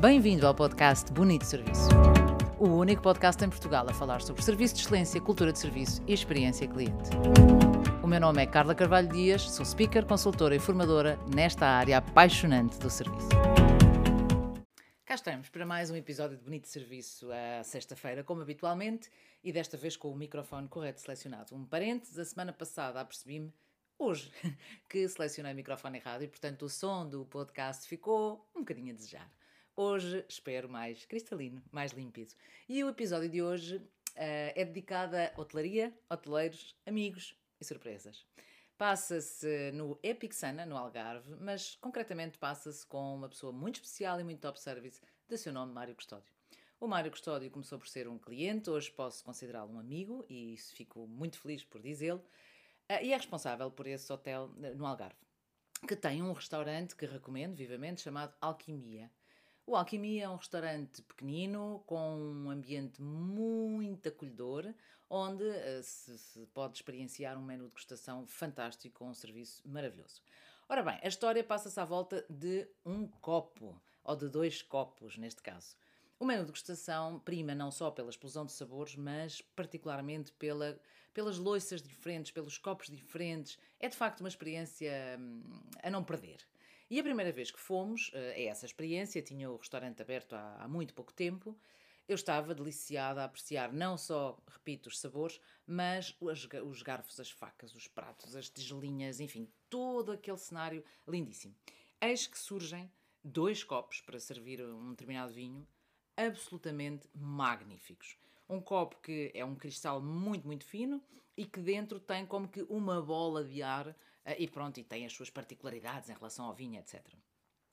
Bem-vindo ao podcast Bonito Serviço. O único podcast em Portugal a falar sobre serviço de excelência, cultura de serviço e experiência cliente. O meu nome é Carla Carvalho Dias, sou speaker, consultora e formadora nesta área apaixonante do serviço. Cá estamos para mais um episódio de Bonito Serviço à sexta-feira, como habitualmente, e desta vez com o microfone correto selecionado. Um parênteses, a semana passada apercebi-me, hoje, que selecionei o microfone errado e, portanto, o som do podcast ficou um bocadinho a desejar. Hoje espero mais cristalino, mais límpido. E o episódio de hoje uh, é dedicado a hotelaria, hoteleiros, amigos e surpresas. Passa-se no Epic Sana, no Algarve, mas concretamente passa-se com uma pessoa muito especial e muito top service, de seu nome Mário Custódio. O Mário Custódio começou por ser um cliente, hoje posso considerá-lo um amigo e isso fico muito feliz por dizê-lo, uh, e é responsável por esse hotel no Algarve, que tem um restaurante que recomendo vivamente chamado Alquimia. O Alquimia é um restaurante pequenino, com um ambiente muito acolhedor, onde uh, se, se, pode experienciar um menu de degustação fantástico com um serviço maravilhoso. Ora bem, a história passa-se à volta de um copo, ou de dois copos, neste caso. O menu de degustação prima não só pela explosão de sabores, mas particularmente pela, pelas loiças diferentes, pelos copos diferentes. É de facto uma experiência hum, a não perder. E a primeira vez que fomos a essa experiência, tinha o restaurante aberto há, há muito pouco tempo, eu estava deliciada a apreciar não só, repito, os sabores, mas os, os garfos, as facas, os pratos, as tigelinhas, enfim, todo aquele cenário lindíssimo. Eis que surgem dois copos para servir um determinado vinho, absolutamente magníficos. Um copo que é um cristal muito, muito fino e que dentro tem como que uma bola de ar e pronto, e tem as suas particularidades em relação ao vinho, etc.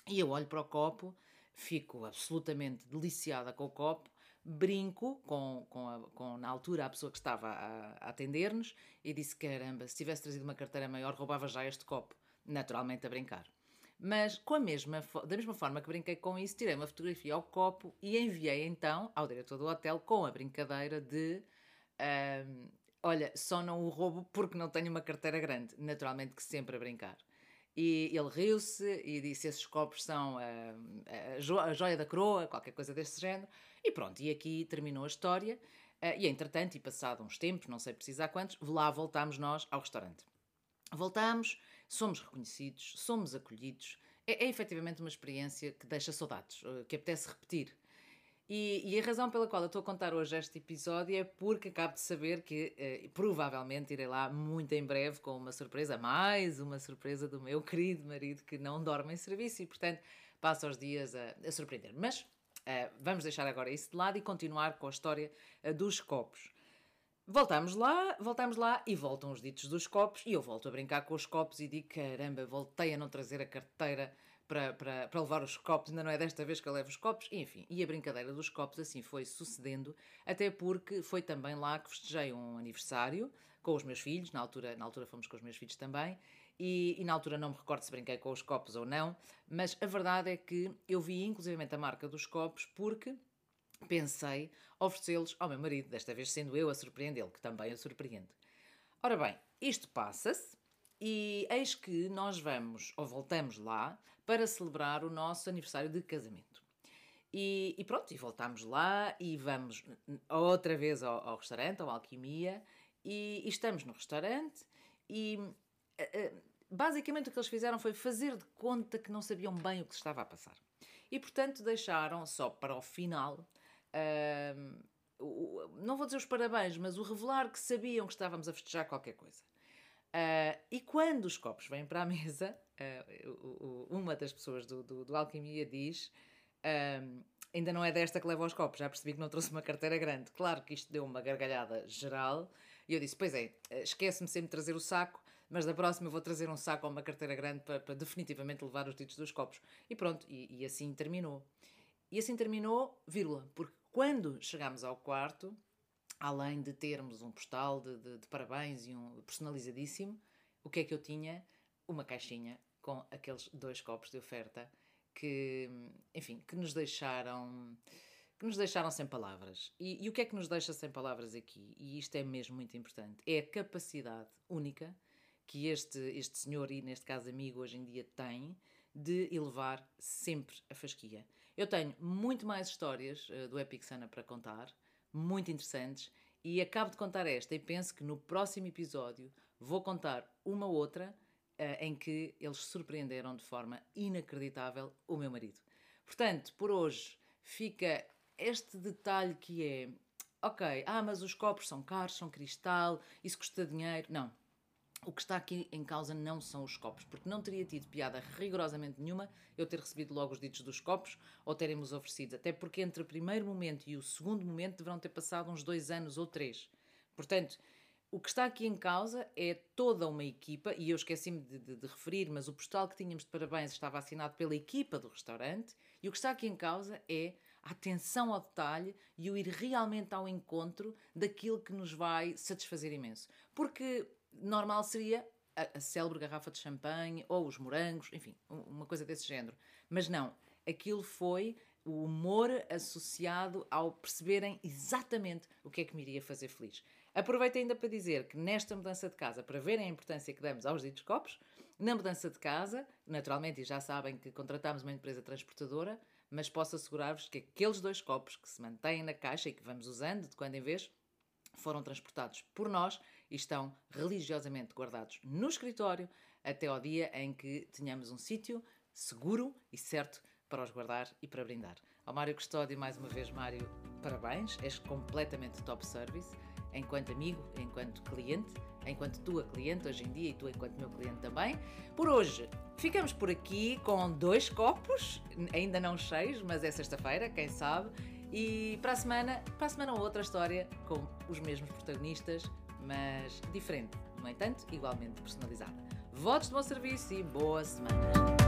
E eu olho para o copo, fico absolutamente deliciada com o copo, brinco com, com, a, com na altura a pessoa que estava a, a atender-nos e disse: caramba, se tivesse trazido uma carteira maior, roubava já este copo. Naturalmente a brincar. Mas com a mesma, da mesma forma que brinquei com isso, tirei uma fotografia ao copo e enviei então ao diretor do hotel com a brincadeira de uh, Olha, só não o roubo porque não tenho uma carteira grande. Naturalmente que sempre a brincar. E ele riu-se e disse: Esses copos são a, a, jo a, joia da coroa, qualquer coisa desse género. E pronto, e aqui terminou a história. Uh, e entretanto, e passado uns tempos, não sei precisar quantos, lá voltámos nós ao restaurante. Voltámos, somos reconhecidos, somos acolhidos. É, é efetivamente uma experiência que deixa saudades, que apetece repetir. E, e, a razão pela qual eu estou a contar hoje este episódio é porque acabo de saber que eh, provavelmente irei lá muito em breve com uma surpresa, mais uma surpresa do meu querido marido que não dorme em serviço e, portanto, passa os dias a, a surpreender. Mas eh, vamos deixar agora isso de lado e continuar com a história eh, dos copos. Voltamos lá, voltamos lá e voltam os ditos dos copos e eu volto a brincar com os copos e digo: caramba, voltei a não trazer a carteira para, levar os copos, ainda não é desta vez que eu levo os copos, enfim. E a brincadeira dos copos assim foi sucedendo, até porque foi também lá que festejei um aniversário com os meus filhos, na altura, na altura fomos com os meus filhos também, e, e, na altura não me recordo se brinquei com os copos ou não, mas a verdade é que eu vi inclusivamente a marca dos copos porque pensei oferecê-los ao meu marido, desta vez sendo eu a surpreendê-lo, que também o surpreende. Ora bem, isto passa-se, e eis que nós vamos, ou voltamos lá, para celebrar o nosso aniversário de casamento. E, e pronto, e voltamos lá e vamos outra vez ao, ao restaurante, ao Alquimia, e, e, estamos no restaurante e uh, basicamente o que eles fizeram foi fazer de conta que não sabiam bem o que se estava a passar. E portanto deixaram só para o final, o, não vou dizer os parabéns, mas o revelar que sabiam que estávamos a festejar qualquer coisa. Uh, e quando os copos vêm para a mesa, uh, uma das pessoas do, do, do Alquimia diz: uh, Ainda não é desta que leva os copos, já percebi que não trouxe uma carteira grande. Claro que isto deu uma gargalhada geral. E eu disse: Pois é, esquece-me sempre de trazer o saco, mas da próxima eu vou trazer um saco ou uma carteira grande para, para definitivamente levar os títulos dos copos. E pronto, e, e assim terminou. E assim terminou, vírgula, porque quando chegámos ao quarto, além de termos um postal de, de, de, parabéns e um personalizadíssimo, o que é que eu tinha? Uma caixinha com aqueles dois copos de oferta que, enfim, que nos deixaram que nos deixaram sem palavras. E, e o que é que nos deixa sem palavras aqui? E isto é mesmo muito importante. É a capacidade única que este, este senhor, e neste caso amigo, hoje em dia tem de elevar sempre a fasquia. Eu tenho muito mais histórias uh, do Epic Sana para contar, muito interessantes, e acabo de contar esta e penso que no próximo episódio vou contar uma outra em que eles surpreenderam de forma inacreditável o meu marido. Portanto, por hoje fica este detalhe que é: ok, ah, mas os copos são caros, são cristal, isso custa dinheiro. Não. O que está aqui em causa não são os copos, porque não teria tido piada rigorosamente nenhuma eu ter recebido logo os ditos dos copos ou terem-nos oferecido, até porque entre o primeiro momento e o segundo momento deverão ter passado uns dois anos ou três. Portanto, o que está aqui em causa é toda uma equipa, e eu esqueci-me de, de, de, referir, mas o postal que tínhamos de parabéns estava assinado pela equipa do restaurante, e o que está aqui em causa é a atenção ao detalhe e o ir realmente ao encontro daquilo que nos vai satisfazer imenso. Porque normal seria a, a célebre garrafa de champanhe ou os morangos, enfim, uma coisa desse género. Mas não, aquilo foi o humor associado ao perceberem exatamente o que é que me iria fazer feliz. Aproveito ainda para dizer que nesta mudança de casa, para verem a importância que damos aos ditos copos, na mudança de casa, naturalmente, e já sabem que contratámos uma empresa transportadora, mas posso assegurar-vos que aqueles dois copos que se mantêm na caixa e que vamos usando de quando em vez, foram transportados por nós e estão religiosamente guardados no escritório até ao dia em que tenhamos um sítio seguro e certo para os guardar e para brindar. Ao Mário Custódio, mais uma vez, Mário, parabéns, és completamente top service, enquanto amigo, enquanto cliente, enquanto tua cliente hoje em dia e tu enquanto meu cliente também. Por hoje, ficamos por aqui com dois copos, ainda não cheios, mas é sexta-feira, quem sabe, e para a semana, para a semana outra história com os mesmos protagonistas, mas diferente, no entanto, igualmente personalizada. Votos de bom serviço e boa semana!